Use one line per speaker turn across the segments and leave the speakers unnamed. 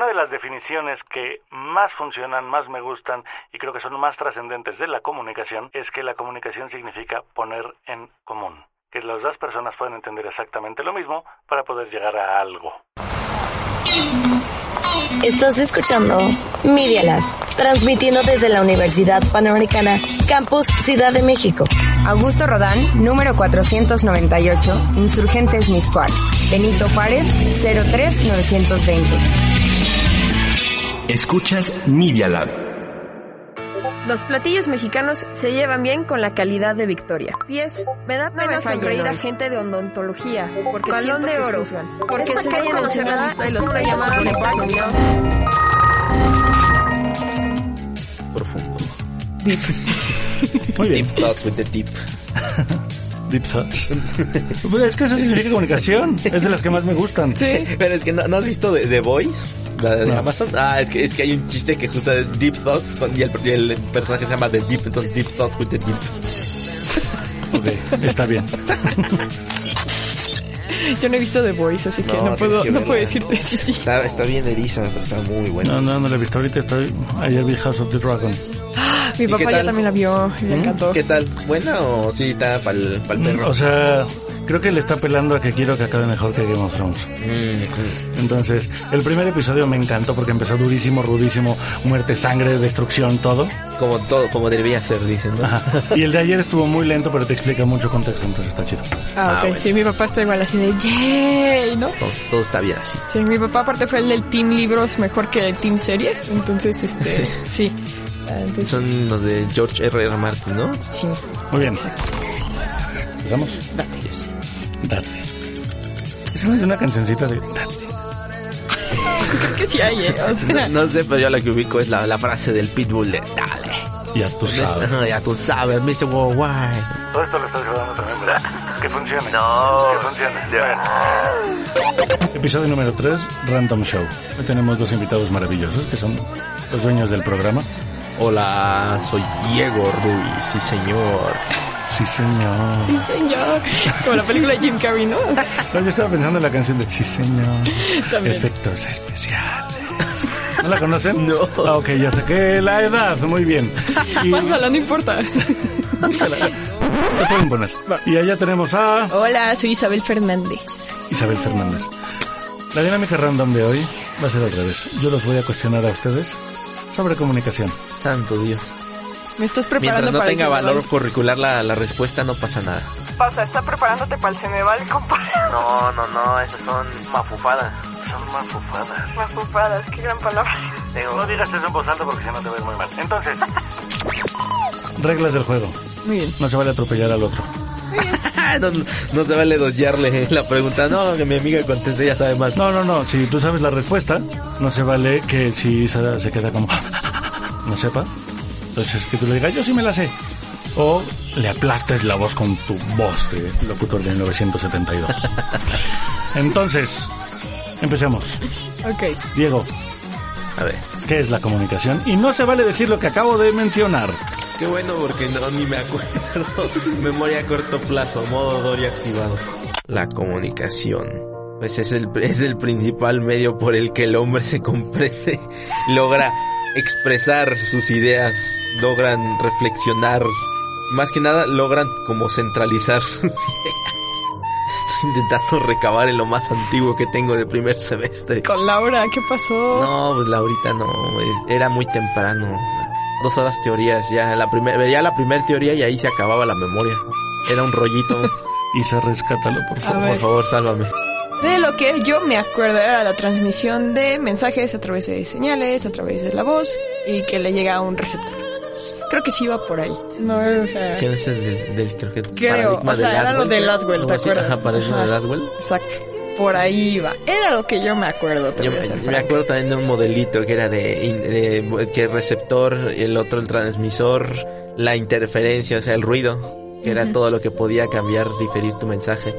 Una de las definiciones que más funcionan, más me gustan y creo que son más trascendentes de la comunicación es que la comunicación significa poner en común. Que las dos personas pueden entender exactamente lo mismo para poder llegar a algo.
Estás escuchando Media Lab, transmitiendo desde la Universidad Panamericana, Campus Ciudad de México.
Augusto Rodán, número 498, Insurgentes Miscuac. Benito Juárez, 03920.
Escuchas Media Lab.
Los platillos mexicanos se llevan bien con la calidad de Victoria. Pies, me da pena
me fallen
sonreír a gente de odontología. Porque
Balón
siento
de
que
oro.
juzgan.
Porque
Esta
se
calle
la
Ensenada
lista de los premios
llamada de.
Profundo.
Muy bien.
Deep thoughts with the deep.
Deep thoughts. Pues es que eso significa comunicación. Es de las que más me gustan.
Sí. Pero es que no, ¿no has visto The, The Voice, la de
No.
Amazon. Ah, es que, es que hay un chiste que justo es Deep Thoughts y el, y el personaje se llama The Deep, entonces Deep Thoughts with the Deep.
Ok, está bien.
Yo no he visto The Voice, así que no, puedo,
que
no puedo decirte sí, sí.
Está, está bien eriza, pero está muy buena.
No, no, no la he visto. Ahorita estoy. Ayer vi House of the Dragon.
Mi
¿Y qué
papá ya también la vio y le
¿Mm?
encantó.
¿Qué tal? ¿Buena o sí está para el perro?
O sea, creo que le está apelando a que quiero que acabe mejor que Game of Thrones.
Mm,
Entonces, el primer episodio me encantó porque empezó durísimo, rudísimo, muerte, sangre, destrucción, todo.
como todo, como debería ser, dicen, ¿no?
Ajá. Y el de ayer estuvo muy lento, pero te explica mucho contexto, entonces está chido.
Ah,
Ah,
ok.
bueno.
Sí, mi papá está igual así de ¡Yay! ¿No?
Todo, todo está bien así.
Sí, mi papá aparte fue el del Team Libros mejor que el Team Serie. Entonces, este, sí. Entonces,
Son los de George R. R. Martin, ¿no?
sí.
Muy bien. ¿Empezamos?
Yes.
Date. Esa no es una cancioncita de Date.
Creo que sí hay, ¿eh? O sea,
No, no sé, pero yo la que ubico es la, la frase del Pitbull de Dale.
Ya tú sabes.
Ya tú sabes, Mr. Worldwide.
Todo esto lo estás grabando también, ¿verdad? Que funcione. No. Que funcione. Episodio número 3, Random Show. Hoy tenemos dos invitados maravillosos que son los dueños del programa.
Hola, soy Diego Ruiz, sí señor.
Sí, señor.
sí, señor. Como la película de Jim Carrey, ¿no?
No, yo estaba pensando en la canción de Sí, señor.
También.
Efectos especiales. ¿No la conocen?
No.
Ah, ok, ya saqué la edad. Muy bien. Y
Pásala, no importa.
la pueden poner. Y allá tenemos a
Hola, soy Isabel Fernández.
Isabel Fernández. La dinámica random de hoy va a ser otra vez. Yo los voy a cuestionar a ustedes sobre comunicación.
Santo Dios.
Me estás preparando
Mientras no
para
tenga
el
valor
Ceneval.
curricular la, la respuesta, no pasa nada.
Pasa, está preparándote para el Ceneval, compadre.
No, no, no, esas son mafufadas. Son mafufadas.
Mafufadas, qué gran palabra.
No digas eso en voz alta porque si no te ves muy mal. Entonces, reglas del juego.
Muy bien.
No se vale atropellar al otro.
no, no se vale dosearle la pregunta. No, que mi amiga conteste, ya sabe más.
No, no, no. Si tú sabes la respuesta, no se vale que si se, se queda como... no sepa. Entonces que tú le digas, yo sí me la sé. O le aplastes la voz con tu voz de locutor de 1972. Entonces, empecemos.
Ok.
Diego,
A ver.
¿qué es la comunicación? Y no se vale decir lo que acabo de mencionar.
Qué bueno porque no ni me acuerdo. Memoria a corto plazo, modo Dory activado. La comunicación. Pues es el, es el principal medio por el que el hombre se comprende, logra expresar sus ideas, logran reflexionar, más que nada logran como centralizar sus ideas. Estoy intentando recabar en lo más antiguo que tengo de primer semestre.
Con Laura, ¿qué pasó?
No, pues la ahorita no, era muy temprano. Dos horas teorías, ya la primer, veía la primera teoría y ahí se acababa la memoria. Era un rollito.
Isa, rescátalo, por favor.
Por favor, sálvame.
De lo que yo me acuerdo era la transmisión de mensajes a través de señales, a través de la voz y que le llega a un receptor. Creo que sí iba por ahí. No, o sea,
¿Quién es el del, del creo que
Creo,
paradigma
o sea,
de
era lo de Laswell, ¿te acuerdas?
Ajá, paradigma
Ajá.
de Laswell.
exacto. Por ahí iba. Era lo que yo me acuerdo, te
Yo
voy a
me,
ser
me
franca.
acuerdo también de un modelito que era de, que el receptor, el otro el transmisor, la interferencia, o sea, el ruido, que era todo lo que podía cambiar, diferir tu mensaje.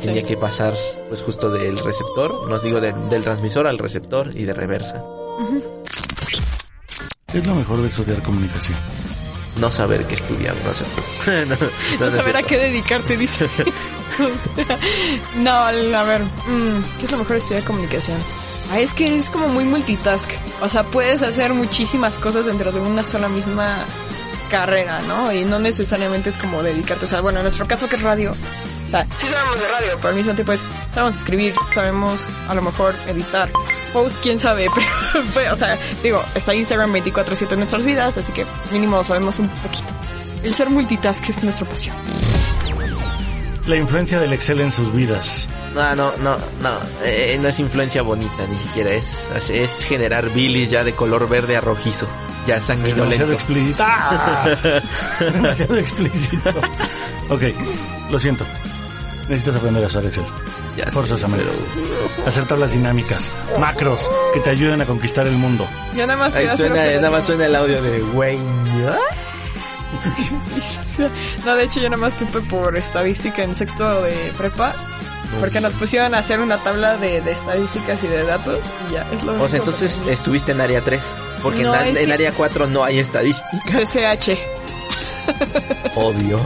Tenía
Sí.
que pasar, pues justo del receptor, nos digo de- del transmisor al receptor y de reversa.
¿Qué es lo mejor de estudiar comunicación?
No saber qué estudiar, no sé. no, no,
No
no es
saber a qué dedicarte, dice. No, a ver, mm, ¿qué es lo mejor de estudiar comunicación? Ah, es que es como muy multitask. O sea, puedes hacer muchísimas cosas dentro de una sola misma carrera, ¿no? Y no necesariamente es como dedicarte. O sea, bueno, en nuestro caso que es radio. O sea, sí sabemos de radio, pero al mismo tiempo es, sabemos escribir, sabemos a lo mejor editar. Post, quién sabe, pero, pero, o sea, digo, está Instagram 24-7 en nuestras vidas, así que mínimo sabemos un poquito. El ser multitask es nuestra pasión.
La influencia del Excel en sus vidas.
No, no, no, no, eh, no es influencia bonita, ni siquiera es, es, es generar bilis ya de color verde a rojizo, ya
Demasiado
sanguinolento.
explícito. ¡Ah! Demasiado explícito. Ok, lo siento. Necesitas aprender a usar Excel.
Ya sé,
Forzosamente.
pero-
Hacer tablas dinámicas, macros que te ayuden a conquistar el mundo.
Yo nada más sé
Ahí
hacer
suena, nada más suena el audio de. ¿ah?
No, de hecho yo nada más tuve por estadística en sexto de prepa. Porque nos pusieron a hacer una tabla de, de estadísticas y de datos y ya, es lo
O sea, entonces estuviste en área 3, porque
No,
en,
que-
área 4 no hay estadística.
CCH.
Oh Dios,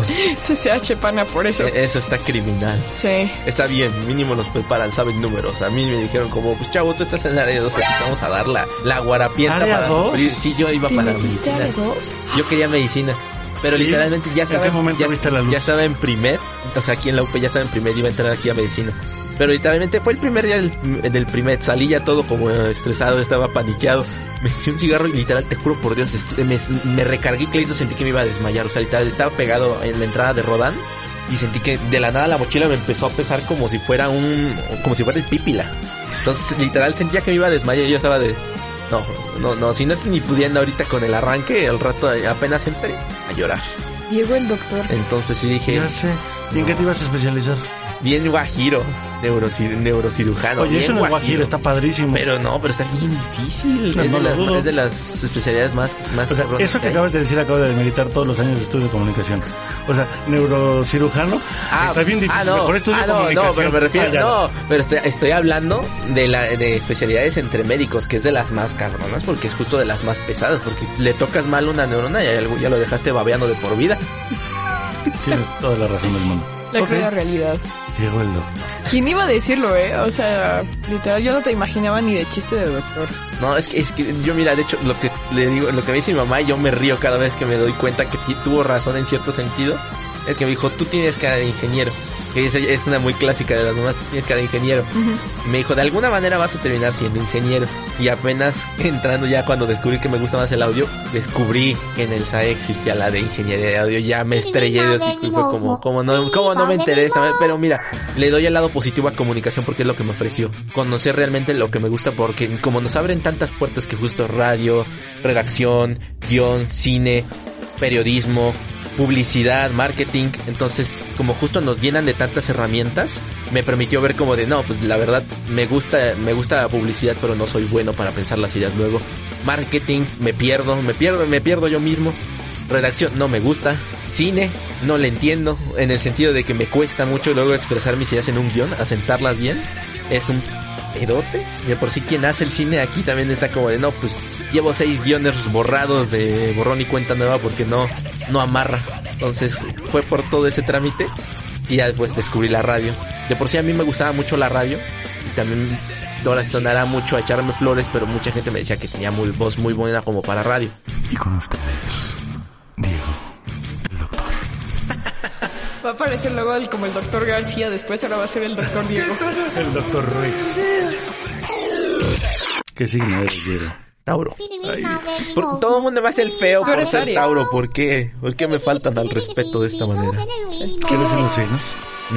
CCH pana por eso.
E- eso está criminal.
Sí.
Está bien, mínimo nos preparan, saben números. A mí me dijeron como, pues chavo, tú estás en el área 2, aquí te vamos a dar la, la guarapienta
¿Área
para
dos?
sufrir. Sí, yo iba para medicina.
dos?
Yo quería medicina. Pero
¿Y?
literalmente ya
¿En
estaba,
qué momento
ya,
viste la luz?
ya estaba en primer, o sea, aquí en la UP ya estaba en primer, iba a entrar aquí a medicina. Pero literalmente fue el primer día del, del primer, salí ya todo como estresado, estaba paniqueado. Me di un cigarro y literal, te juro por Dios, me, me recargué y sentí que me iba a desmayar. O sea, literal, estaba pegado en la entrada de Rodán y sentí que de la nada la mochila me empezó a pesar como si fuera un, como si fuera el pípila. Entonces, literal, sentía que me iba a desmayar y yo estaba de, no, no, no, si no estoy ni pudiendo ahorita con el arranque, al rato apenas entré a llorar.
Diego el doctor.
Entonces sí dije,
Ya sé. ¿Y en qué te ibas a especializar?
Bien guajiro, neurocir- neurocirujano.
Oye,
bien
eso no es guajiro, está padrísimo.
Pero no, pero está bien difícil.
No,
es,
no
de las,
dudo.
es de las especialidades más, más
O sea,
cabronas
eso que acabas de decir acabo de demeritar todos los años de estudio de comunicación. O sea, neurocirujano está bien difícil.
ah, no,
Mejor estudio
ah, no,
comunicación.
no, pero me refiero,
Ah,
no, pero estoy, estoy hablando de la de especialidades entre médicos, que es de las más cabronas, porque es justo de las más pesadas, porque le tocas mal una neurona y ya lo dejaste babeando de por vida.
Tienes toda la razón del mundo.
La
Ok.
cruda realidad.
Llegó el doctor.
¿Quién iba a decirlo, eh? O sea, literal, yo no te imaginaba ni de chiste de doctor.
No, es que, es que yo mira, de hecho, lo que le digo, lo que me dice mi mamá y yo me río cada vez que me doy cuenta que tuvo razón en cierto sentido, es que me dijo, tú tienes cara de ingeniero. Que es, es una muy clásica de las mamás, tienes cara de ingeniero. Me dijo, de alguna manera vas a terminar siendo ingeniero. Y apenas entrando ya cuando descubrí que me gusta más el audio, descubrí que en el SAE existía la de ingeniería de audio. Ya me estrellé de hocico y fue como, como no, como no me interesa. Pero mira, le doy el lado positivo a comunicación porque es lo que me ofreció. Conocer realmente lo que me gusta porque como nos abren tantas puertas que justo radio, redacción, guion, cine, periodismo, publicidad, marketing, entonces como justo nos llenan de tantas herramientas, me permitió ver como de no, pues la verdad me gusta, me gusta la publicidad, pero no soy bueno para pensar las ideas luego. Marketing, me pierdo, me pierdo, me pierdo yo mismo. Redacción, no me gusta. Cine, no le entiendo, en el sentido de que me cuesta mucho luego expresar mis ideas en un guion, asentarlas bien. Es un pedote. Y de por sí quien hace el cine aquí también está como de no, pues llevo seis guiones borrados de borrón y cuenta nueva porque no, no amarra. Entonces fue por todo ese trámite y ya después descubrí la radio. De por sí a mí me gustaba mucho la radio y también ahora sonará mucho a echarme flores, pero mucha gente me decía que tenía muy voz muy buena como para radio.
Y con ustedes, Diego, el doctor.
Va a aparecer luego el- como el doctor García, después ahora va a ser el doctor Diego.
El doctor Ruiz. ¿Qué signo eres, Diego?
Tauro. Por- todo el mundo me hace el feo por ser
Aries.
Tauro. ¿Por qué? ¿Por qué me faltan al respeto de esta manera?
¿Quieres signos?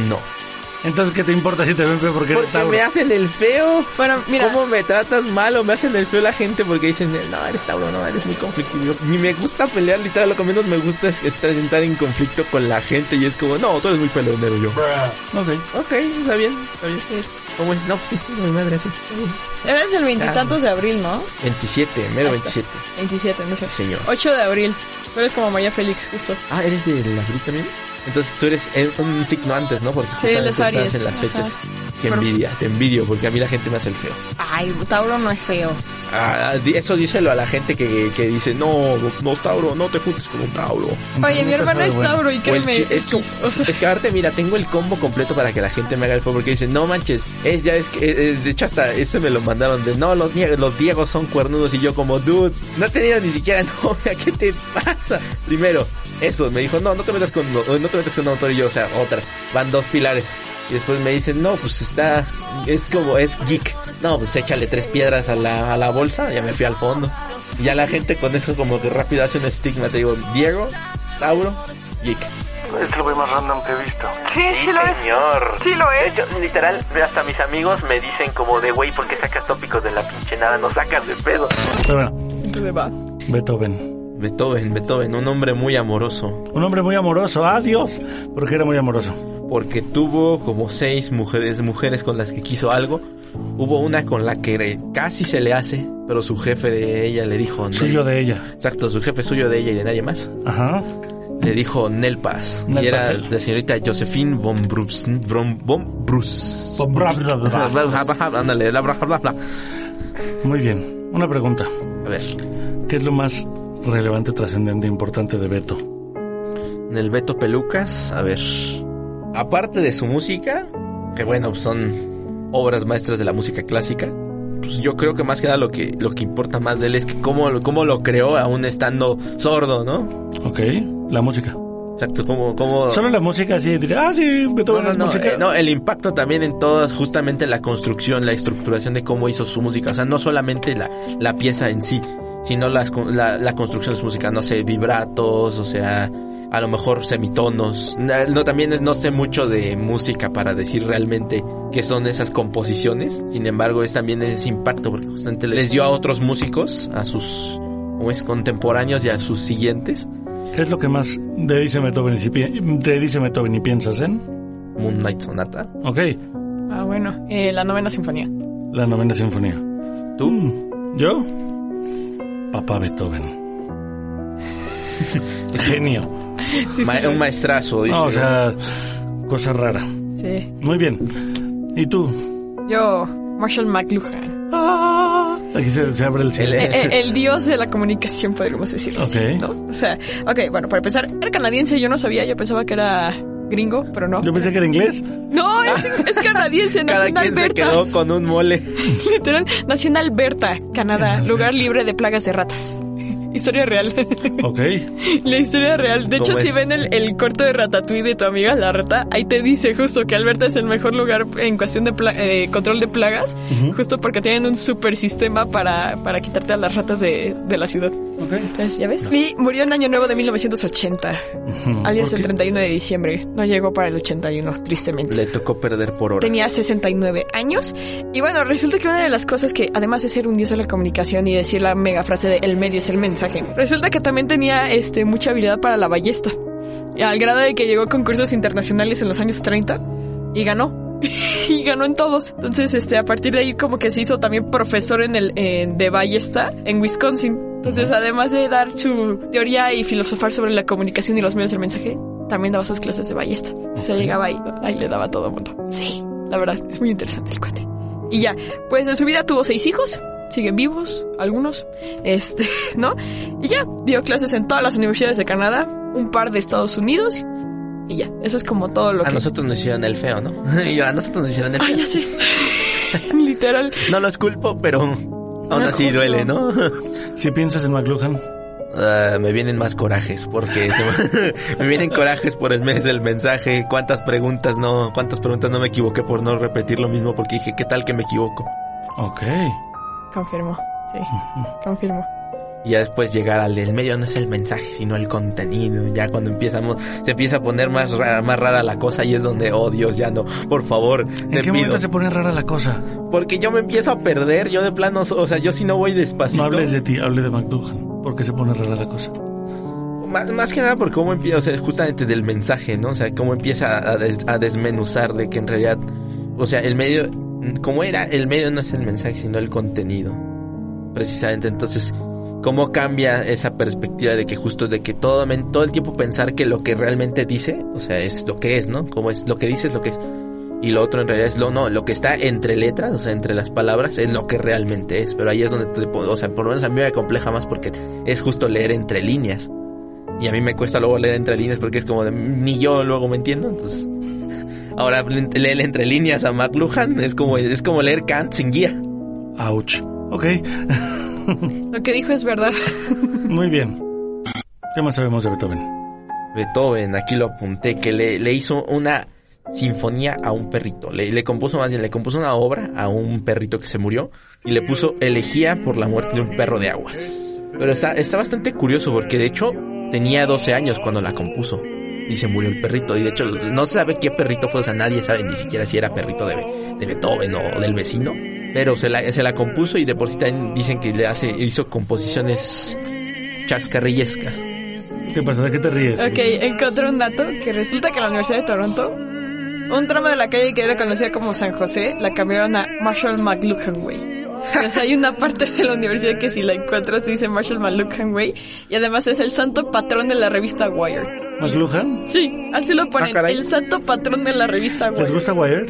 No.
Entonces, ¿qué te importa si te ven feo porque eres
Porque
Tauro?
me hacen el feo.
Bueno, mira,
¿Cómo me tratas mal o me hacen el feo la gente? Porque dicen, no, eres Tauro, no, eres muy conflictivo. Ni me gusta pelear, literal, lo que menos me gusta es estar entrar en conflicto con la gente y es como, no, tú eres muy peleonero yo.
Ok.
Ok, está bien, está bien. ¿Cómo es? No, pues sí, mi madre, sí.
eres el veintitantos de abril, ¿no?
27, mero
Ahí está.
27.
27, no sé.
Sí, señor.
8 de abril. Tú eres como María Félix, justo.
Ah, ¿eres de la abril también? Entonces tú eres un signo antes, ¿no? Porque
Sí, Aries.
estás en las
Ajá.
Qué envidia, te envidio, porque a mí la gente me hace el feo.
Ay, Tauro no es feo.
Ah, eso díselo a la gente que, que dice, no, no, Tauro, no te juntes con un Tauro.
Oye, mi
Nunca
hermana
fue
es
bueno.
Tauro y
O el
créeme,
chi- es, como-
o sea,
es que aparte, mira, tengo el combo completo para que la gente me haga el feo, porque dicen, no manches, es ya es que, de hecho hasta eso me lo mandaron de, no, los, los Diegos son cuernudos y yo como, dude, no he tenido ni siquiera novia, ¿qué te pasa? Primero, eso, me dijo, no, no te metas con, no, no te metas con un autor y yo, o sea, otra, van dos pilares. Y después me dicen, no, pues está, es como, es geek. No, pues échale tres piedras a la, a la bolsa, ya me fui al fondo. Y ya la gente con eso como que rápido hace un estigma, te digo, Diego, Tauro, geek.
Es güey más random que he visto.
sí, sí lo es.
señor.
Sí lo es.
De hecho, literal, hasta mis amigos me dicen como de, güey, ¿por qué sacas tópicos de la pinche nada? No sacas de pedo.
Pero bueno,
Entonces va.
Beethoven.
Beethoven, Beethoven, un hombre muy amoroso.
Un hombre muy amoroso. Adiós. Porque era muy amoroso.
Porque tuvo como seis mujeres, mujeres con las que quiso algo. Hubo una con la que casi se le hace, pero su jefe de ella le dijo... "Nel".
Suyo de ella.
Exacto, su jefe suyo de ella y de nadie más.
Ajá.
Le dijo Nelpas.
Nel
y era
Pastel.
la señorita Josephine von Brus... Von, von Brus...
Von. Muy bien. Una pregunta.
A ver,
¿Qué es lo más relevante, trascendente, importante de Beto?
en el Beto Pelucas, a ver. Aparte de su música, que bueno, son obras maestras de la música clásica, pues yo creo que más que nada lo que, lo que importa más de él es que cómo, lo- cómo lo creó aún estando sordo, ¿no?
Ok. La música.
Exacto, cómo, cómo...
Solo la música, sí. Diría, ah, sí,
No,
Beethoven
no,
es
no,
música.
eh, no, el impacto también en todas, justamente la construcción, la estructuración de cómo hizo su música. O sea, no solamente la, la pieza en sí, sino las, la, la construcción de su música. No sé, vibratos, o sea, a lo mejor semitonos. No, también no sé mucho de música para decir realmente qué son esas composiciones. Sin embargo, es también ese impacto, porque justamente les dio a otros músicos, a sus contemporáneos y a sus siguientes,
¿Qué es lo que más te dice Beethoven y, si pi- te dice Beethoven y piensas en?
Moon Knight Sonata.
Ok.
Ah, bueno. Eh, la novena sinfonía.
La novena sinfonía.
¿Tú?
Mm, ¿Yo? Papá Beethoven. Genio.
Sí,
Ma-
sí,
un maestrazo, dice.
No, o sea, cosa rara.
sí.
Muy bien. ¿Y tú?
Yo, Marshall McLuhan.
Ah, aquí se, se abre el cielo.
El-
eh, el dios de la comunicación, podríamos decirlo así,
Ok.
¿no? O sea, ok, bueno, para empezar, era canadiense, yo no sabía, yo pensaba que era gringo, pero no.
Yo pensé que era inglés.
No, es, es canadiense,
Cada
nació en
quien se
Alberta.
quedó con un mole.
Literal, nació en Alberta, Canadá, lugar libre de plagas de ratas. Historia real.
Ok.
La historia real. De hecho,
¿Cómo
si ven el, el corto de Ratatouille de tu amiga la rata, ahí te dice justo que Alberta es el mejor lugar en cuestión de eh, control de plagas, justo porque tienen un super sistema para, para quitarte a las ratas de, de la ciudad. Entonces, ¿ya ves? Y murió en Año Nuevo de 1980, alias
¿Por
el
qué?
31 de diciembre. No llegó para el 81, tristemente.
Le tocó perder por horas.
Tenía 69 años. Y bueno, resulta que una de las cosas que, además de ser un dios de la comunicación y decir la mega frase de el medio es el mensaje, resulta que también tenía este, mucha habilidad para la ballesta. Al grado de que llegó a concursos internacionales en los años 30 y ganó. y ganó en todos. Entonces, este, a partir de ahí como que se hizo también profesor en el, en- de ballesta en Wisconsin. Entonces, además de dar su teoría y filosofar sobre la comunicación y los medios del mensaje, también daba sus clases de ballesta. Entonces, llegaba ahí, ahí le daba a todo el mundo. Sí, la verdad, es muy interesante el cuate. Y ya, pues en su vida tuvo seis hijos, siguen vivos, algunos, este, ¿no? Y ya, dio clases en todas las universidades de Canadá, un par de Estados Unidos, y ya, eso es como todo lo
A
que...
nosotros nos hicieron el feo, ¿no? y a nosotros nos hicieron el
Ay,
feo.
ya sé. Literal.
No los culpo, pero aún así
justo.
duele, ¿no?
Si piensas en McLuhan,
Ah, me vienen más corajes porque me, me vienen corajes por el mes del mensaje. Cuántas preguntas no, cuántas preguntas no me equivoqué por no repetir lo mismo porque dije, ¿qué tal que me equivoco?
ok.
Confirmo, sí, confirmo.
Y ya después llegar al del medio no es el mensaje, sino el contenido. Ya cuando empezamos, se empieza a poner más rara, más rara la cosa y es donde, oh Dios, ya no, por favor,
¿En
te
qué
pido.
momento se pone rara la cosa?
Porque yo me empiezo a perder, yo de plano, o sea, yo si no voy despacito.
No hables de ti, hable de McLuhan. ¿Por qué se pone rara la cosa?
Más, más que nada por cómo empieza, o sea, justamente del mensaje, ¿no? O sea, cómo empieza a, des- a desmenuzar de que en realidad, o sea, el medio, como era, el medio no es el mensaje, sino el contenido. Precisamente, entonces, cómo cambia esa perspectiva de que justo de que todo, todo el tiempo pensar que lo que realmente dice, o sea, es lo que es, ¿no? Como es lo que dice es lo que es. y lo otro en realidad es lo no, lo que está entre letras, o sea, entre las palabras, es lo que realmente es. Pero ahí es donde, te, o sea, por lo menos a mí me compleja más porque es justo leer entre líneas. Y a mí me cuesta luego leer entre líneas porque es como de, ni yo luego me entiendo, entonces... Ahora leer entre líneas a McLuhan es como, es como leer Kant sin guía.
Ouch. Ok.
Lo que dijo es verdad.
Muy bien. ¿Qué más sabemos de Beethoven?
Beethoven, aquí lo apunté, que le, le hizo una sinfonía a un perrito. Le, le, compuso más bien, le compuso una obra a un perrito que se murió y le puso elegía por la muerte de un perro de aguas. Pero está, está bastante curioso porque de hecho tenía 12 años cuando la compuso y se murió el perrito. Y de hecho no se sabe qué perrito fue, o sea, nadie sabe ni siquiera si era perrito de, de Beethoven o del vecino. Pero se la, se la compuso y de por sí también dicen que le hace, hizo composiciones chascarrillescas.
¿Qué pasa? ¿De qué te ríes?
Ok, encontré un dato que resulta que en la Universidad de Toronto, un tramo de la calle que era conocida como San José, la cambiaron a Marshall McLuhan Way. Entonces hay una parte de la universidad que si la encuentras dice Marshall McLuhan Way y además es el santo patrón de la revista Wired.
¿McLuhan?
Sí, así lo ponen,
Ah,
el santo patrón de la revista
¿Les
Wired.
gusta Wired?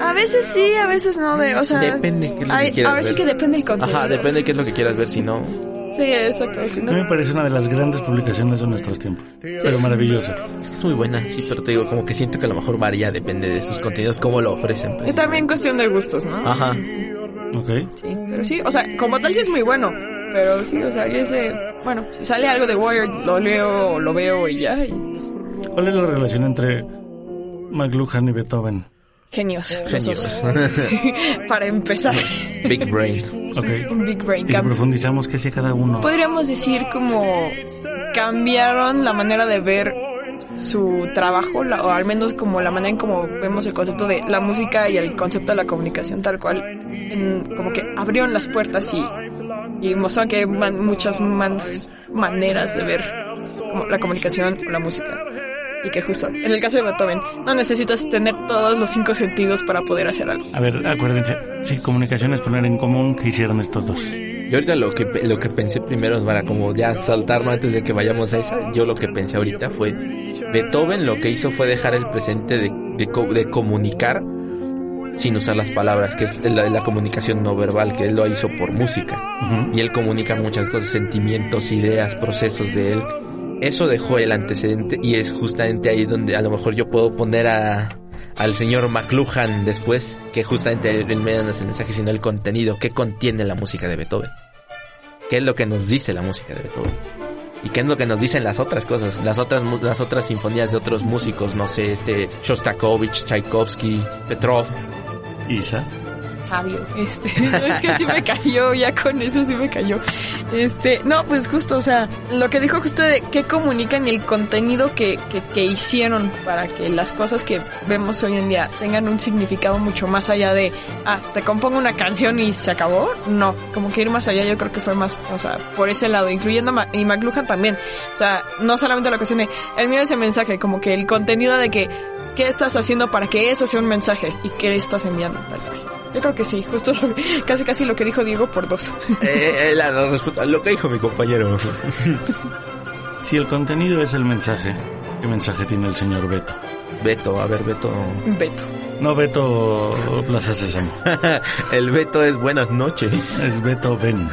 A veces sí, a veces no, de, o sea...
Depende qué es lo que
hay-
quieras
Ahora sí
ver.
que depende del contenido.
Ajá, depende de qué es lo que quieras ver, si no...
Sí, exacto. Si
A
no
mí me parece una de las grandes publicaciones de nuestros tiempos. Pero maravillosa.
Es muy buena, sí, pero te digo, como que siento que a lo mejor varía, depende de sus contenidos, cómo lo ofrecen.
Y también cuestión de gustos, ¿no?
Ajá.
Ok.
Sí, pero sí, o sea, como tal sí es muy bueno. Pero sí, o sea, ese, bueno, si sale algo de Wired, lo leo, lo veo y ya. y, pues,
¿Cuál es la relación entre McLuhan y Beethoven?
genios.
Genios.
Para empezar,
Big Brain.
Ok.
un Big Brain
Y si profundizamos, ¿qué hacía cada uno?
Podríamos decir como cambiaron la manera de ver su trabajo, la- o al menos como la manera en como vemos el concepto de la música y el concepto de la comunicación tal cual, en- como que abrieron las puertas y, y mostraron que hay man- muchas más maneras de ver como la comunicación o la música. Y que justo, en el caso de Beethoven, no necesitas tener todos los cinco sentidos para poder hacer algo.
A ver, acuérdense. Si comunicación es poner en común, ¿qué hicieron estos dos?
Yo ahorita lo que, lo que pensé primero para como ya saltarlo antes de que vayamos a esa, yo lo que pensé ahorita fue, Beethoven lo que hizo fue dejar el presente de, de, co- de comunicar sin usar las palabras, que es la, la comunicación no verbal, que él lo hizo por música. Y él comunica muchas cosas, sentimientos, ideas, procesos de él. Eso dejó el antecedente y es justamente ahí donde a lo mejor yo puedo poner a, al señor McLuhan después, que justamente el, el medio no es el mensaje, sino el contenido, qué contiene la música de Beethoven. ¿Qué es lo que nos dice la música de Beethoven? ¿Y qué es lo que nos dicen las otras cosas? Las otras, las otras sinfonías de otros músicos, no sé, este, Shostakovich, Tchaikovsky, Petrov.
Isa.
sabio. Este, es que sí me cayó, ya con eso sí me cayó. Este, no, pues justo, o sea, lo que dijo justo de qué comunican y el contenido que, que, que hicieron para que las cosas que vemos hoy en día tengan un significado mucho más allá de, ah, te compongo una canción y se acabó. No, como que ir más allá yo creo que fue más, o sea, por ese lado, incluyendo Ma- y McLuhan también. O sea, no solamente la cuestión de, el mío ese mensaje, como que el contenido de que, ¿qué estás haciendo para que eso sea un mensaje? ¿Y qué estás enviando? Yo creo que sí, justo lo- casi casi lo que dijo Diego por dos.
Eh, eh, la, la respuesta, lo que dijo mi compañero.
Si el contenido es el mensaje, ¿qué mensaje tiene el señor Beto?
Beto, a ver, Beto.
Beto.
No Beto Plaza Sésamo,
El Beto es buenas noches.
es Beto Ben.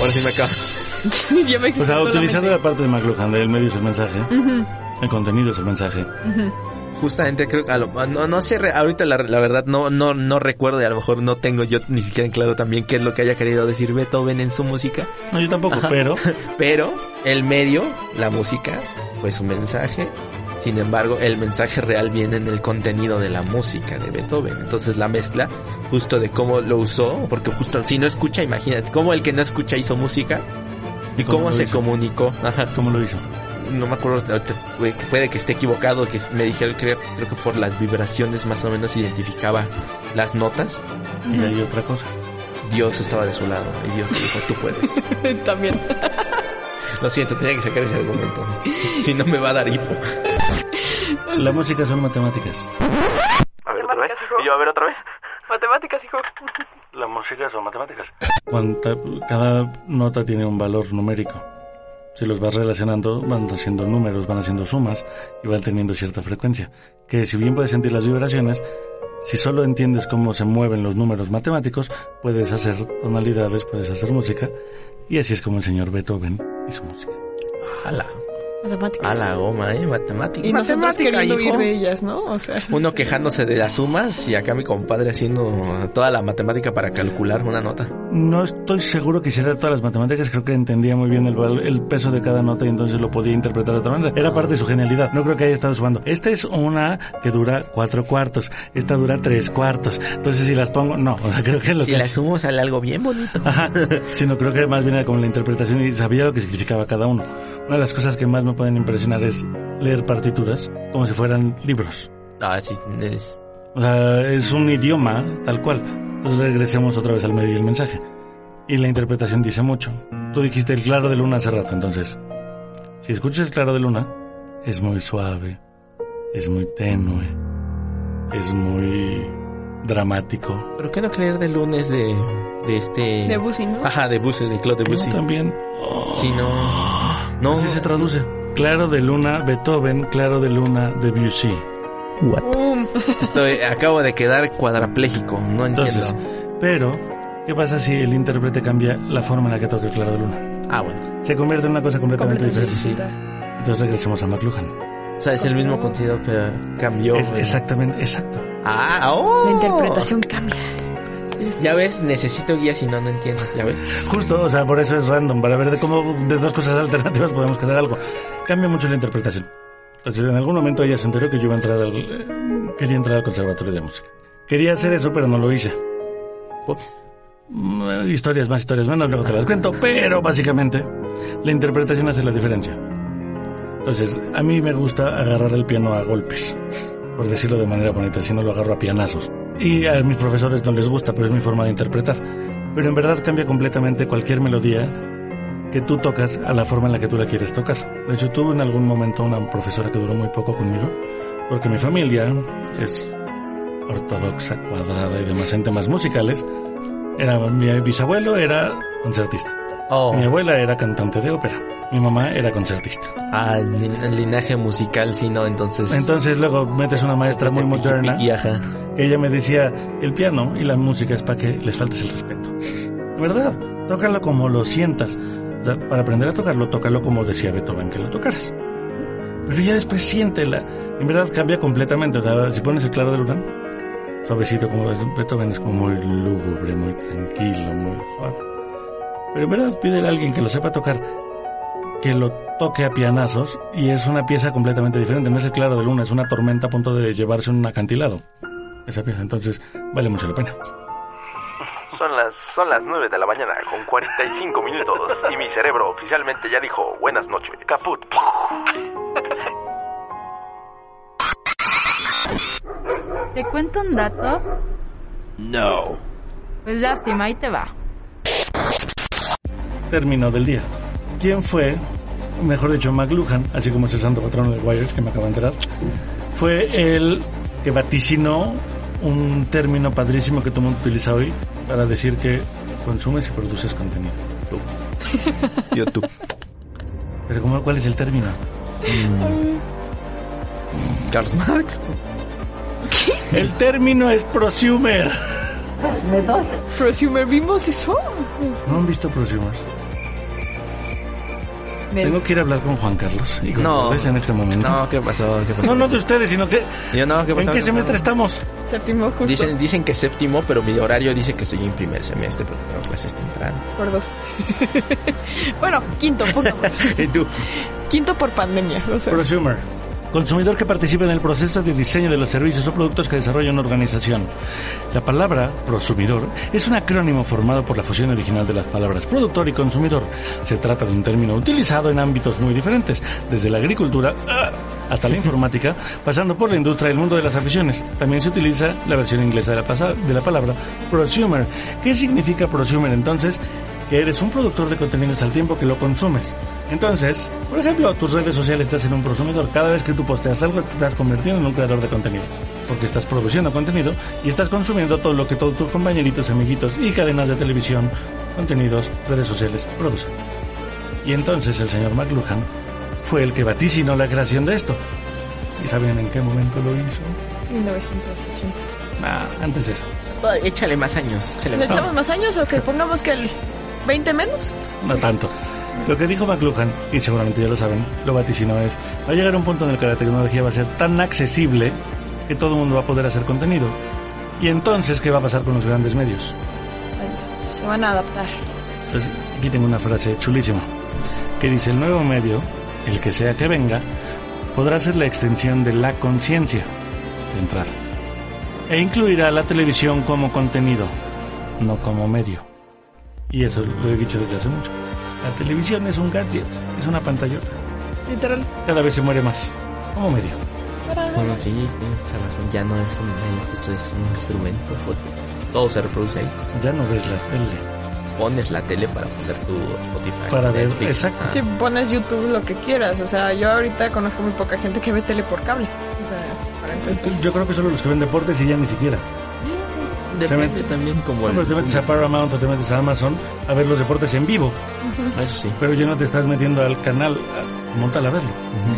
Ahora sí me
me
O sea,
la
utilizando la parte de McLuhan, el medio es el mensaje, el contenido es el mensaje.
Justamente creo que a lo- no, no sé, re- ahorita la, la verdad no, no, no recuerdo y a lo mejor no tengo yo ni siquiera en claro también qué es lo que haya querido decir Beethoven en su música,
No, yo tampoco,
Ajá.
pero
pero el medio, la música, fue su mensaje. Sin embargo, el mensaje real viene en el contenido de la música de Beethoven. Entonces la mezcla justo de cómo lo usó, porque justo si no escucha, imagínate, cómo el que no escucha hizo música y
¿Cómo
se
hizo?
comunicó. Ajá.
¿cómo lo hizo?
No me acuerdo, puede que esté equivocado, que me dijeron, creo, creo que por las vibraciones más o menos identificaba las notas.
Y hay otra cosa.
Dios estaba de su lado y Dios le dijo, tú puedes.
También.
Lo siento, tenía que sacar ese argumento. Si no me va a dar hipo.
La música son matemáticas.
A ver, otra vez. Y yo, a ver, otra vez.
Matemáticas, hijo.
La música son matemáticas. Cuanta- cada nota tiene un valor numérico. Si los vas relacionando, van haciendo números, van haciendo sumas y van teniendo cierta frecuencia. Que si bien puedes sentir las vibraciones, Si solo entiendes cómo se mueven los números matemáticos, puedes hacer tonalidades, puedes hacer música, y así es como el señor Beethoven hizo música.
Ala.
Matemáticas.
A la goma, ¿eh? Matemática.
y
Matemática,
queriendo
hijo.
ir de ellas, ¿no? O sea,
Uno quejándose de las sumas y acá mi compadre haciendo toda la matemática para calcular una nota.
No estoy seguro que hiciera todas las matemáticas, creo que entendía muy bien el, el peso de cada nota y entonces lo podía interpretar de otra manera. Era parte de su genialidad, no creo que haya estado sumando. Esta es una que dura cuatro cuartos, esta dura tres cuartos, entonces si las pongo, no, o sea, creo que es lo
Si
que...
la
hace-
sumo sale algo bien bonito.
Ajá, sino creo que más bien era como la interpretación y sabía lo que significaba cada uno. Una de las cosas que más me pueden impresionar es leer partituras como si fueran libros.
Ah, sí, es-
O sea, es un idioma tal cual. Entonces regresemos otra vez al medio y el mensaje. Y la interpretación dice mucho. Tú dijiste el claro de luna hace rato, entonces. Si escuchas el claro de luna, es muy suave, es muy tenue, es muy dramático.
¿Pero qué no creer del lunes de, de este...
de Busi, ¿no?
Ajá, de Bussy, de Claude
No,
Debussy.
también.
Sí, no... No,
Así se traduce. Claro de luna, Beethoven, claro de luna, Debussy.
Boom.
Estoy, acabo de quedar cuadrapléjico, no entiendo.
Entonces, pero, ¿qué pasa si el intérprete cambia la forma en la que toca el claro de luna?
ah, bueno.
Se convierte en una cosa completamente diferente.
sí, sí.
Entonces regresemos a McLuhan.
O sea, es el mismo contenido, pero cambió.
Es exactamente, exacto.
Ah, oh.
La interpretación cambia.
Ya ves, necesito guía si no, no entiendo. Ya ves.
Justo, o sea, por eso es random, para ver de cómo de dos cosas alternativas podemos crear algo. Cambia mucho la interpretación. Entonces, en algún momento ella se enteró que yo iba a entrar al... eh, quería entrar al conservatorio de música. Quería hacer eso, pero no lo hice. Mm, Historias más, historias menos, luego te las cuento, pero básicamente la interpretación hace la diferencia. Entonces, a mí me gusta agarrar el piano a golpes, por decirlo de manera bonita, si no lo agarro a pianazos. Y a mis profesores no les gusta, pero es mi forma de interpretar. Pero en verdad cambia completamente cualquier melodía que tú tocas a la forma en la que tú la quieres tocar. De hecho, tuve en algún momento una profesora que duró muy poco conmigo, porque mi familia es ortodoxa, cuadrada y demás en temas musicales. Era, mi bisabuelo era concertista.
Oh.
Mi abuela era cantante de ópera. Mi mamá era concertista.
Ah, el linaje musical, sí, no, entonces.
Entonces luego metes una maestra muy moderna
Y ajá.
que ella me decía, el piano y la música es para que les faltes el respeto. ¿Verdad? Tócalo como lo sientas. O sea, para aprender a tocarlo, tócalo como decía Beethoven que lo tocaras. Pero ya después siéntela. En verdad cambia completamente. O sea, si pones el claro de luna, suavecito como Beethoven es como muy lúgubre, muy tranquilo, muy suave. Pero en verdad pídele a alguien que lo sepa tocar, que lo toque a pianazos y es una pieza completamente diferente. No es el claro de luna, es una tormenta a punto de llevarse un acantilado. Esa pieza, entonces vale mucho la pena.
Son las, son las 9 de la mañana con 45 minutos y mi cerebro oficialmente ya dijo buenas noches. Caput.
¿Te cuento un dato?
No.
Pues lástima, ahí te va.
Término del día. ¿Quién fue, mejor dicho, McLuhan, así como es el santo patrono de Wires, que me acabo de enterar, fue el que vaticinó un término padrísimo que todo el mundo utiliza hoy para decir que consumes y produces contenido.
YouTube.
Pero ¿cómo, ¿cuál es el término?
Karl Marx.
El término es prosumer.
Prosumer, ¿vimos eso?
¿No han visto prosumers? Tengo que ir a hablar con Juan Carlos y con
No.
En este momento.
No, ¿qué pasó? ¿Qué pasó?
No, no de ustedes, sino que...
Yo no, ¿qué
¿En
pasó?
qué semestre estamos?
Séptimo justo.
Dicen, dicen que séptimo, pero mi horario dice que estoy en primer semestre porque tengo clases temprano.
Por dos. bueno, quinto, pongamos.
¿Y tú?
quinto por pandemia. O sea,
Prosumer. Consumidor que participa en el proceso de diseño de los servicios o productos que desarrolla una organización. La palabra prosumidor es un acrónimo formado por la fusión original de las palabras productor y consumidor. Se trata de un término utilizado en ámbitos muy diferentes, desde la agricultura ¡ah! hasta la informática, pasando por la industria y el mundo de las aficiones. También se utiliza la versión inglesa de la, de la palabra prosumer. ¿Qué significa prosumer entonces? Que eres un productor de contenidos al tiempo que lo consumes. Entonces, por ejemplo, tus redes sociales te hacen un prosumidor. Cada vez que tú posteas algo, te estás convirtiendo en un creador de contenido. Porque estás produciendo contenido y estás consumiendo todo lo que todos tus compañeritos, amiguitos y cadenas de televisión, contenidos, redes sociales producen. Y entonces el señor McLuhan fue el que vaticinó la creación de esto. ¿Y saben en qué momento lo hizo?
1980.
Ah, antes de eso.
Échale más años. Échale
¿Le
más
echamos más años o que pongamos que el 20 menos?
No tanto. Lo que dijo McLuhan, y seguramente ya lo saben, lo vaticinó es, va a llegar un punto en el que la tecnología va a ser tan accesible que todo el mundo va a poder hacer contenido. Y entonces, ¿qué va a pasar con los grandes medios?
Se van a adaptar.
Pues aquí tengo una frase chulísima, que dice, el nuevo medio, el que sea que venga, podrá ser la extensión de la conciencia, de entrada, e incluirá la televisión como contenido, no como medio. Y eso lo he dicho desde hace mucho. La televisión es un gadget, es una pantallota.
Literal.
Cada vez se muere más, como medio.
Bueno, sí, sí, mucha razón. Ya no es un medio, justo es un instrumento. Porque todo se reproduce ahí.
Ya no ves la tele.
Pones la tele para poner tu Spotify.
Para ver-
Netflix.
exacto.
Ah,
Si pones YouTube, lo que quieras. O sea, yo ahorita conozco muy poca gente que ve tele por cable. O sea, para.
Yo creo que solo los que ven deportes y ya ni siquiera.
Depende
mete-
también como
Bueno, te metes a Paramount o te metes a Amazon a ver los deportes en vivo,
Eso sí.
pero ya no te estás metiendo al canal a montar a verlo.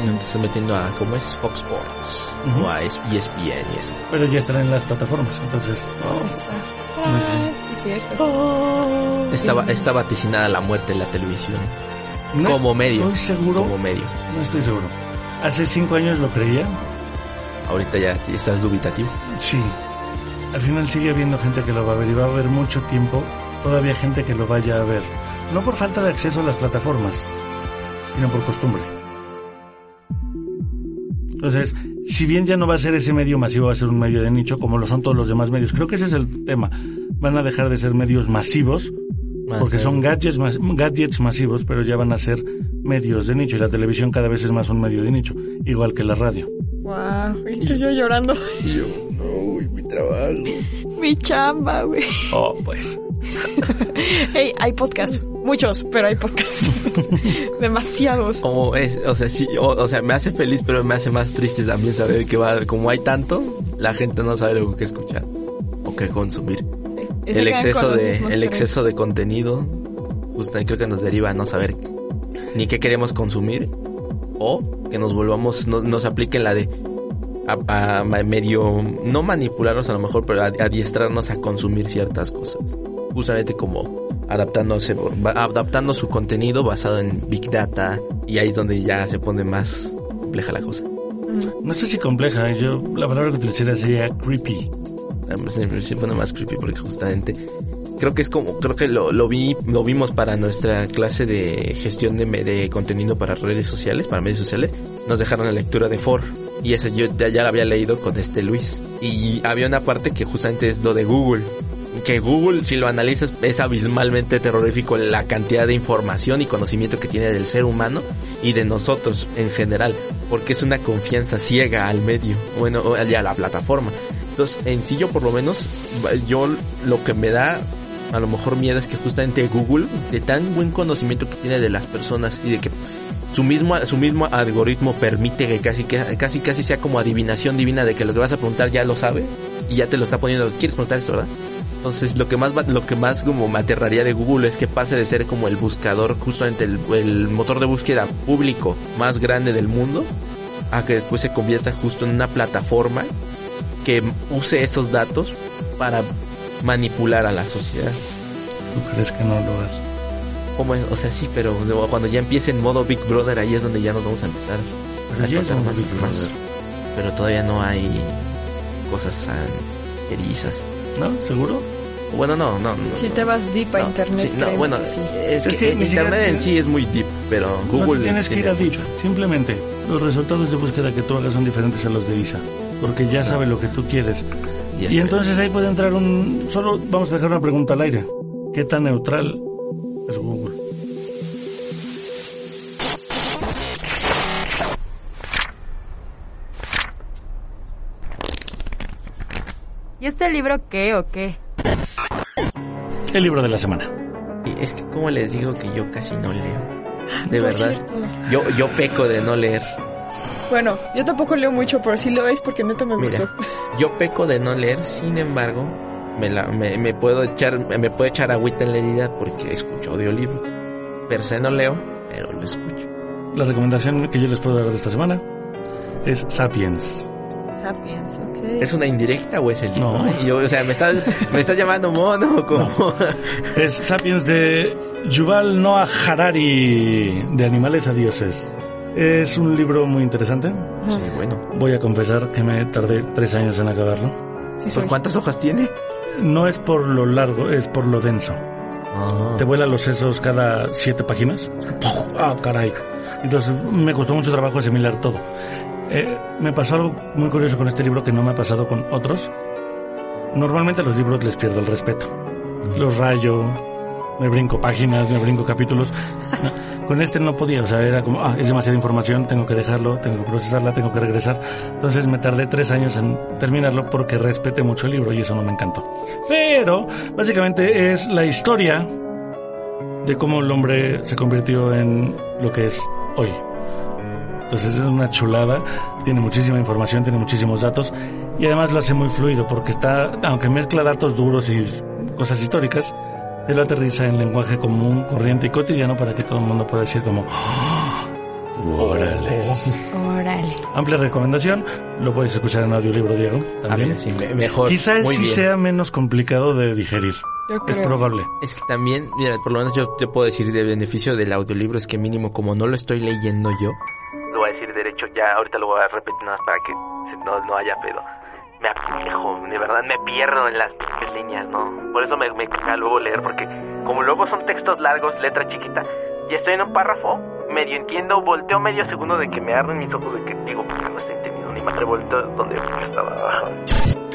Te estás metiendo a, ¿cómo es? Fox Sports. O a ESPN y eso.
Pero ya estarán en las plataformas, entonces...
Ay, sí, es cierto.
Estaba, está vaticinada la muerte de la televisión.
No
como medio.
Estoy seguro,
Como medio.
no estoy seguro. Hace cinco años lo creía,
Ahorita ya estás dubitativo.
sí. Al final sigue habiendo gente que lo va a ver y va a haber mucho tiempo todavía gente que lo vaya a ver. No por falta de acceso a las plataformas, sino por costumbre. Entonces, si bien ya no va a ser ese medio masivo, va a ser un medio de nicho, como lo son todos los demás medios. Creo que ese es el tema. Van a dejar de ser medios masivos,
Más
porque son gadgets, mas- gadgets masivos, pero ya van a ser medios de nicho. Y la televisión cada vez es más un medio de nicho, igual que la radio.
Wow, estoy yo llorando.
Y yo, no, mi trabajo.
Mi chamba, güey.
Oh, pues.
Hey, hay podcasts. Muchos, pero hay podcasts. Demasiados.
Como es, o sea, sí, o, o sea, me hace feliz, pero me hace más triste también saber que va, como hay tanto, la gente no sabe lo que escuchar o que consumir.
Y
el exceso de, el exceso de contenido, justo ahí creo que nos deriva a no saber ni qué queremos consumir o que nos volvamos, no- nos apliquen la de a, medio, no manipularnos a lo mejor, pero ad- adiestrarnos a consumir ciertas cosas. Justamente como adaptándose, adaptando su contenido basado en Big Data y ahí es donde ya se pone más compleja la cosa.
No sé si compleja, yo la palabra que utilizaría sería creepy.
Se, se pone más creepy porque justamente creo que es como creo que lo, lo vi lo vimos para nuestra clase de gestión de, de contenido para redes sociales para medios sociales. Nos dejaron la lectura de For y esa yo ya, ya la había leído con este Luis. Y había una parte que justamente es lo de Google. Que Google si lo analizas es abismalmente terrorífico la cantidad de información y conocimiento que tiene del ser humano y de nosotros en general. Porque es una confianza ciega al medio bueno ya a la plataforma. Entonces, en sí por lo menos, yo lo que me da a lo mejor miedo es que justamente Google, de tan buen conocimiento que tiene de las personas y de que su mismo, su mismo algoritmo permite que casi, que casi, casi sea como adivinación divina de que lo que vas a preguntar ya lo sabe y ya te lo está poniendo, ¿quieres preguntar esto, verdad? Entonces lo que más lo que más como me aterraría de Google es que pase de ser como el buscador, justamente el, el motor de búsqueda público más grande del mundo, a que después se convierta justo en una plataforma que use esos datos para manipular a la sociedad.
¿Tú crees que no lo hace?
Como, es? o sea, sí, pero cuando ya empiece en modo Big Brother, ahí es donde ya nos vamos a empezar
Pero
a explotar más,
Big
más.
Brother.
Pero todavía no hay cosas tan erizas.
¿No? ¿Seguro?
Bueno, no, no, no.
Si te vas deep a
no,
internet,
sí, no, bueno,
que sí.
es,
Es
que,
que
internet en sí es muy deep, pero Google
tienes que ir a Deep. Simplemente los resultados de búsqueda que tú hagas son diferentes a los de ISA. Porque ya sabe lo que tú quieres.
Y
entonces ahí puede entrar un... Solo vamos a dejar una pregunta al aire. ¿Qué tan neutral es Google?
¿Y este libro qué o qué?
El libro de la semana.
y es que como les digo que yo casi no leo. De
Por
verdad. Yo, yo peco de no leer.
Bueno, yo tampoco leo mucho, pero sí lo veis porque neta me
Mira,
gustó.
yo peco de no leer, sin embargo, me, la, me, me puedo echar, me puedo echar agüita en la herida porque escucho audiolibro. Per se no leo, pero lo escucho.
La recomendación que yo les puedo dar de esta semana. es Sapiens.
Sapiens, ok.
¿Es una indirecta o es el libro?
No.
Y yo, o sea, me estás, me estás llamando mono como...
Es Sapiens de Yuval Noah Harari, de Animales a Dioses. Es un libro muy interesante.
Sí, bueno.
Voy a confesar que me tardé tres años en acabarlo.
Sí,
¿Por cuántas hojas tiene?
No es por lo largo, es por lo denso.
Ah.
Te vuelan los sesos cada siete páginas. Ah, caray. Entonces me costó mucho trabajo asimilar todo. Eh, me pasó algo muy curioso con este libro que no me ha pasado con otros. Normalmente a los libros les pierdo el respeto. Los rayo, me brinco páginas, me brinco capítulos. No, con este no podía, o sea, era como, ah, es demasiada información, tengo que dejarlo, tengo que procesarla, tengo que regresar. Entonces me tardé tres años en terminarlo porque respeté mucho el libro y eso no me encantó. Pero, básicamente es la historia de cómo el hombre se convirtió en lo que es hoy. Entonces es una chulada, tiene muchísima información, tiene muchísimos datos y además lo hace muy fluido porque está, aunque mezcla datos duros y cosas históricas, te lo aterriza en lenguaje común, corriente y cotidiano para que todo el mundo pueda decir como, "Ah, órale.
Órale.
Amplia recomendación, lo puedes escuchar en audiolibro, Diego,
Ah,
también.
mira, sí, me- mejor.
Quizás
Muy
sí
bien.
sea menos complicado de digerir,
Yo
es probable.
Es que también, mira, por lo menos yo te puedo decir de beneficio del audiolibro es que mínimo como no lo estoy leyendo yo,
Lo voy a decir derecho, ya ahorita lo voy a repetir nada más para que no, no haya pedo. Me apendejo, de verdad me pierdo en las líneas, ¿no? Por eso me, me caga luego leer, porque como luego son textos largos, letra chiquita, y estoy en un párrafo, medio entiendo, volteo medio segundo de que me arden mis ojos de que digo, "Puta, no estoy entendiendo ni madre, volteo donde estaba.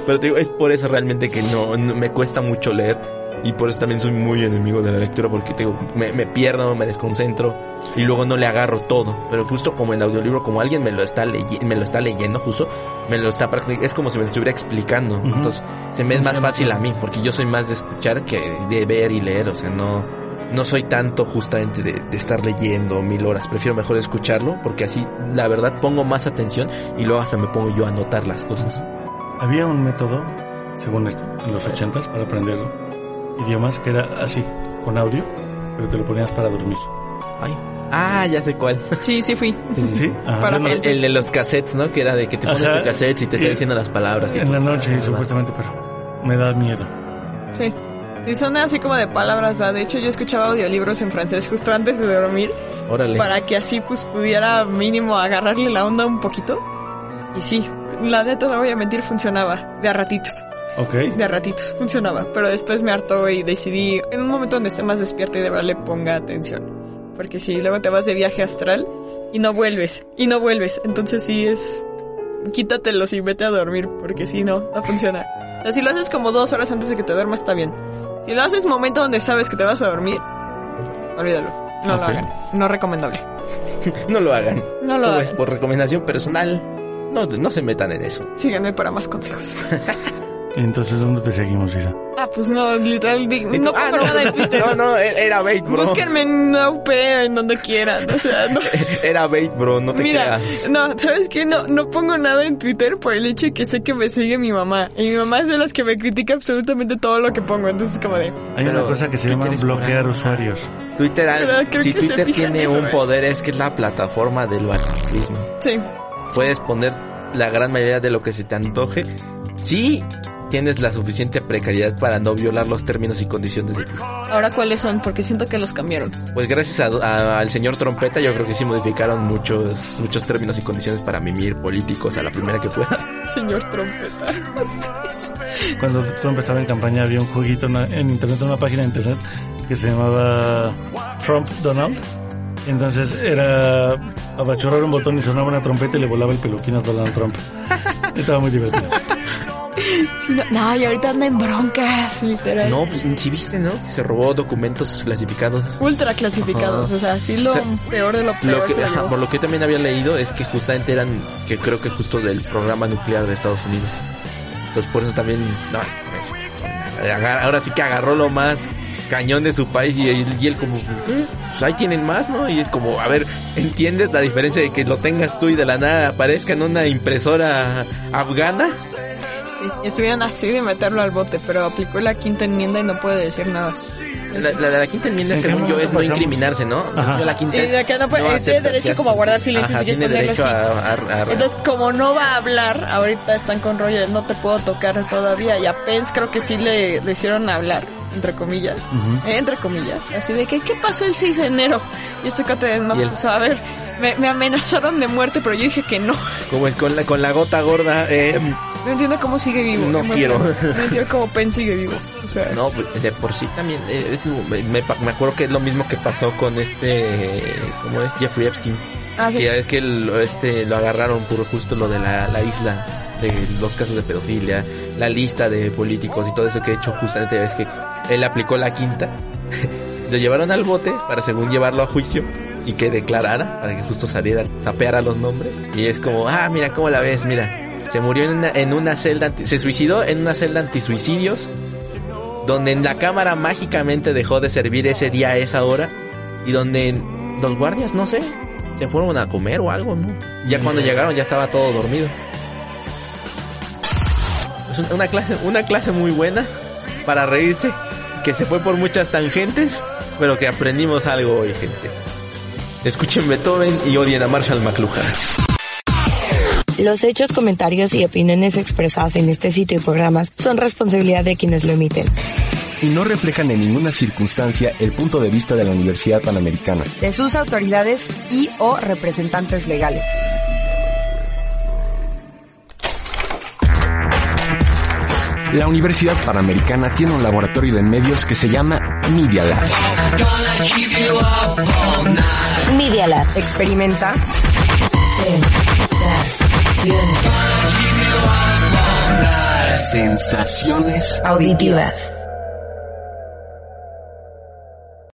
pero te digo, es por eso realmente que no- me cuesta mucho leer y por eso también soy muy enemigo de la lectura porque te digo, me, me pierdo, me desconcentro y luego no le agarro todo, pero justo como el audiolibro, como alguien me lo está leyendo, me lo está leyendo justo, me lo está es como si me lo estuviera explicando,
Ujú.
entonces se me es más fácil a mí porque yo soy más de escuchar que de ver y leer, o sea, no no soy tanto justamente de, de estar leyendo mil horas, prefiero mejor escucharlo porque así la verdad pongo más atención y luego hasta me pongo yo a anotar las cosas.
Había un método, según esto, en los ochentas para aprender idiomas que era así, con audio, pero te lo ponías para dormir.
Ay. Ah, ya sé cuál.
Sí, sí fui.
¿Sí? Ajá,
Para
El, el de los cassettes, ¿no? Que era de que te pones
Ajá.
tu cassette y te está
Y-
diciendo las palabras. y-
en la noche,
Ah,
supuestamente, pero me da miedo.
Sí. Sí, son así como de palabras, va. De hecho, yo escuchaba audiolibros en francés justo antes de dormir
Órale.
para que así pues pudiera mínimo agarrarle la onda un poquito. Y sí, la neta no voy a mentir, funcionaba. De a ratitos,
Ok.
de a ratitos, funcionaba. Pero después me hartó y decidí, en un momento donde esté más despierta y de verdad le ponga atención. Porque si luego te vas de viaje astral y no vuelves, y no vuelves. Entonces sí es, quítatelos y vete a dormir, porque si no, no funciona. O sea, si lo haces como dos horas antes de que te duermas, está bien. Si lo haces momento donde sabes que te vas a dormir, olvídalo. No
Ok.
lo hagan. No recomendable.
No lo hagan.
No lo hagan.
es por recomendación personal. No, no se metan en eso.
Síganme para más consejos.
Entonces, ¿dónde te seguimos, Isa?
Ah, pues no, literal, no
Ah,
pongo nada en Twitter.
No, no, e- era bait, bro.
Búsquenme en UP, en donde quieran. O sea, no.
Era bait, bro, no te
Mira,
creas.
no, ¿sabes qué? No, no pongo nada en Twitter por el hecho de que sé que me sigue mi mamá. Y mi mamá es de las que me critica absolutamente todo lo que pongo. Entonces, como de,
Hay
Pero
una cosa que se llama bloquear usuarios.
Twitter,
Pero
si Twitter tiene
eso,
un
eh.
poder es que es la plataforma del banditismo.
sí.
Puedes poner la gran mayoría de lo que se te antoje. Sí, tienes la suficiente precariedad para no violar los términos y condiciones de.
Ahora, ¿cuáles son? Porque siento que los cambiaron.
Pues gracias a- a- al señor Trompeta yo creo que sí modificaron muchos muchos términos y condiciones para mimir políticos a la primera que pueda.
Señor Trompeta.
Cuando Trump estaba en campaña había un jueguito en, en internet, una página de internet que se llamaba Trump Donald. Entonces era abachurrar un botón y sonaba una trompeta y le volaba el peluquín a Donald Trump. Estaba muy divertido.
Sí, no, no, y ahorita anda en broncas, literal.
No, pues si viste, ¿no? Se robó documentos clasificados.
Ultra clasificados.
Ajá.
O sea, sí lo
O sea,
peor de lo peor.
Lo que, ajá, por lo que yo también había leído es que justamente eran, que creo que justo del programa nuclear de Estados Unidos. Entonces por eso también, no, es que pues, ahora sí que agarró lo más cañón de su país y, y él como, "Eh, pues ahí tienen más, ¿no? Y es como, a ver, ¿entiendes la diferencia de que lo tengas tú y de la nada aparezca en una impresora afgana?
Y estuvieron así de meterlo al bote, pero aplicó la quinta enmienda y no puede decir nada.
La, la de la quinta enmienda,
¿En qué
según yo, es no incriminarse, ¿no?
Ajá.
yo, la quinta
Y
es
de que no puede- tiene derecho como a guardar silencio
Ajá,
si quieres ponerlo así.
a, a- a-
Entonces, como no va a hablar, ahorita están con rollo de no te puedo tocar todavía. Y a Pence creo que sí le, le hicieron hablar, entre comillas. Eh, entre comillas. Así de que, ¿qué pasó el 6 de enero? Y este cuate de no,
el-
pues a ver, me, me amenazaron de muerte, pero yo dije que no.
como es con la, con la gota gorda, eh,
No entiendo cómo sigue vivo.
No quiero.
No entiendo cómo Pence sigue vivo. O sea,
No, pues, de por sí también. eh, es- me, me- me acuerdo que es lo mismo que pasó con este. ¿Cómo es? Jeffrey Epstein.
Ah, sí.
Que ya es que lo, este, lo agarraron por justo lo de la, la isla, de los casos de pedofilia, la lista de políticos y todo eso que de hecho justamente es que él aplicó la quinta. lo llevaron al bote para según llevarlo a juicio y que declarara, para que justo saliera, sapeara los nombres. Y es como, ah, mira cómo la ves, mira. Se murió en una, en una celda, se suicidó en una celda antisuicidios donde en la cámara mágicamente dejó de servir ese día a esa hora y donde los guardias, no sé, se fueron a comer o algo, ¿no? Ya cuando llegaron ya estaba todo dormido. Es un- una clase, una clase muy buena para reírse, que se fue por muchas tangentes, pero que aprendimos algo hoy, gente. Escuchen Beethoven y odien a Marshall McLuhan.
Los hechos, comentarios y opiniones expresadas en este sitio y programas son responsabilidad de quienes lo emiten.
y no reflejan en ninguna circunstancia el punto de vista de la Universidad Panamericana.
de sus autoridades y o representantes legales.
La Universidad Panamericana tiene un laboratorio de medios que se llama Media Lab.
Media Lab.
Experimenta,
Sensaciones
Auditivas.